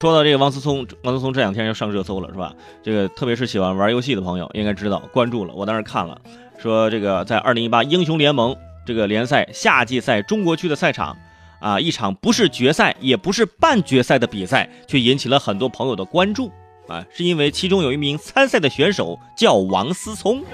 说到这个王思聪，王思聪这两天要上热搜了，是吧？这个特别是喜欢玩游戏的朋友应该知道，关注了。我当时看了，说这个在二零一八英雄联盟这个联赛夏季赛中国区的赛场，啊，一场不是决赛也不是半决赛的比赛，却引起了很多朋友的关注啊，是因为其中有一名参赛的选手叫王思聪，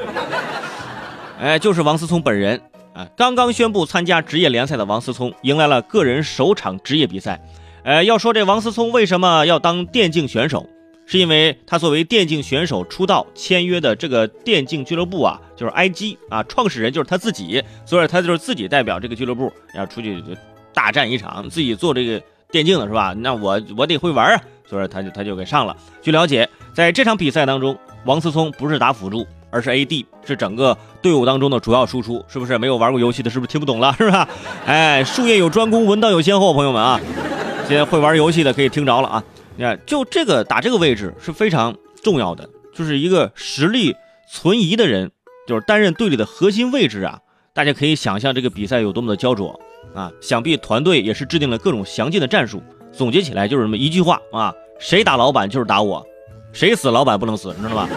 哎，就是王思聪本人啊。刚刚宣布参加职业联赛的王思聪，迎来了个人首场职业比赛。呃，要说这王思聪为什么要当电竞选手，是因为他作为电竞选手出道签约的这个电竞俱乐部啊，就是 IG 啊，创始人就是他自己，所以他就是自己代表这个俱乐部要出去大战一场，自己做这个电竞的是吧？那我我得会玩啊，所以他就他就给上了。据了解，在这场比赛当中，王思聪不是打辅助，而是 AD，是整个队伍当中的主要输出，是不是？没有玩过游戏的，是不是听不懂了？是吧？哎，术业有专攻，文道有先后，朋友们啊。今天会玩游戏的可以听着了啊！你看，就这个打这个位置是非常重要的，就是一个实力存疑的人，就是担任队里的核心位置啊。大家可以想象这个比赛有多么的焦灼啊！想必团队也是制定了各种详尽的战术，总结起来就是这么一句话啊：谁打老板就是打我，谁死老板不能死，你知道吧？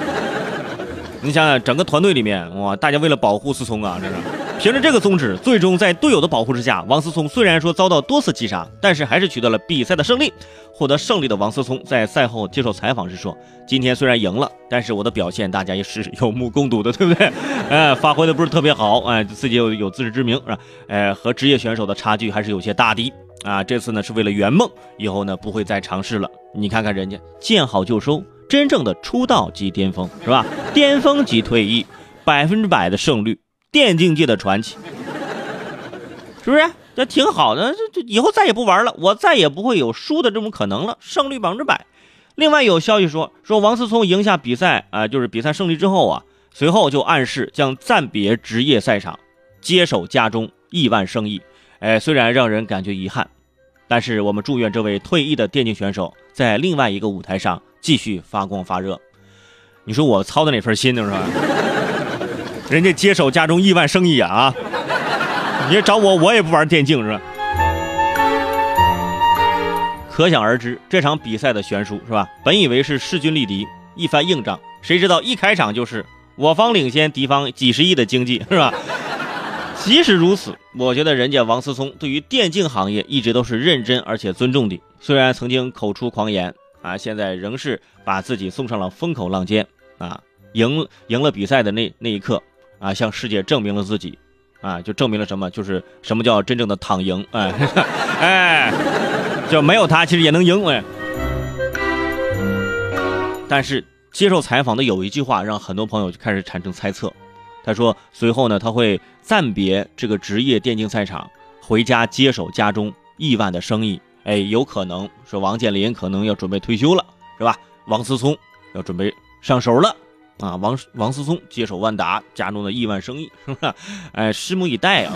你想想，整个团队里面哇，大家为了保护思聪啊，这是。凭着这个宗旨，最终在队友的保护之下，王思聪虽然说遭到多次击杀，但是还是取得了比赛的胜利。获得胜利的王思聪在赛后接受采访时说：“今天虽然赢了，但是我的表现大家也是有目共睹的，对不对？哎，发挥的不是特别好，哎，自己有有自知之明，是吧？哎，和职业选手的差距还是有些大的啊。这次呢是为了圆梦，以后呢不会再尝试了。你看看人家见好就收，真正的出道即巅峰，是吧？巅峰即退役，百分之百的胜率。”电竞界的传奇，是不是？这挺好的，这这以后再也不玩了，我再也不会有输的这种可能了，胜率百分之百。另外有消息说，说王思聪赢下比赛啊，就是比赛胜利之后啊，随后就暗示将暂别职业赛场，接手家中亿万生意。哎，虽然让人感觉遗憾，但是我们祝愿这位退役的电竞选手在另外一个舞台上继续发光发热。你说我操的哪份心呢，是吧？人家接手家中亿万生意啊！啊，你找我，我也不玩电竞是吧？可想而知这场比赛的悬殊是吧？本以为是势均力敌，一番硬仗，谁知道一开场就是我方领先敌方几十亿的经济是吧？即使如此，我觉得人家王思聪对于电竞行业一直都是认真而且尊重的。虽然曾经口出狂言啊，现在仍是把自己送上了风口浪尖啊！赢赢了比赛的那那一刻。啊，向世界证明了自己，啊，就证明了什么？就是什么叫真正的躺赢？哎，哎，就没有他其实也能赢哎。但是接受采访的有一句话，让很多朋友就开始产生猜测。他说，随后呢，他会暂别这个职业电竞赛场，回家接手家中亿万的生意。哎，有可能说王健林可能要准备退休了，是吧？王思聪要准备上手了。啊，王王思聪接手万达家中的亿万生意，是不是？哎，拭目以待啊！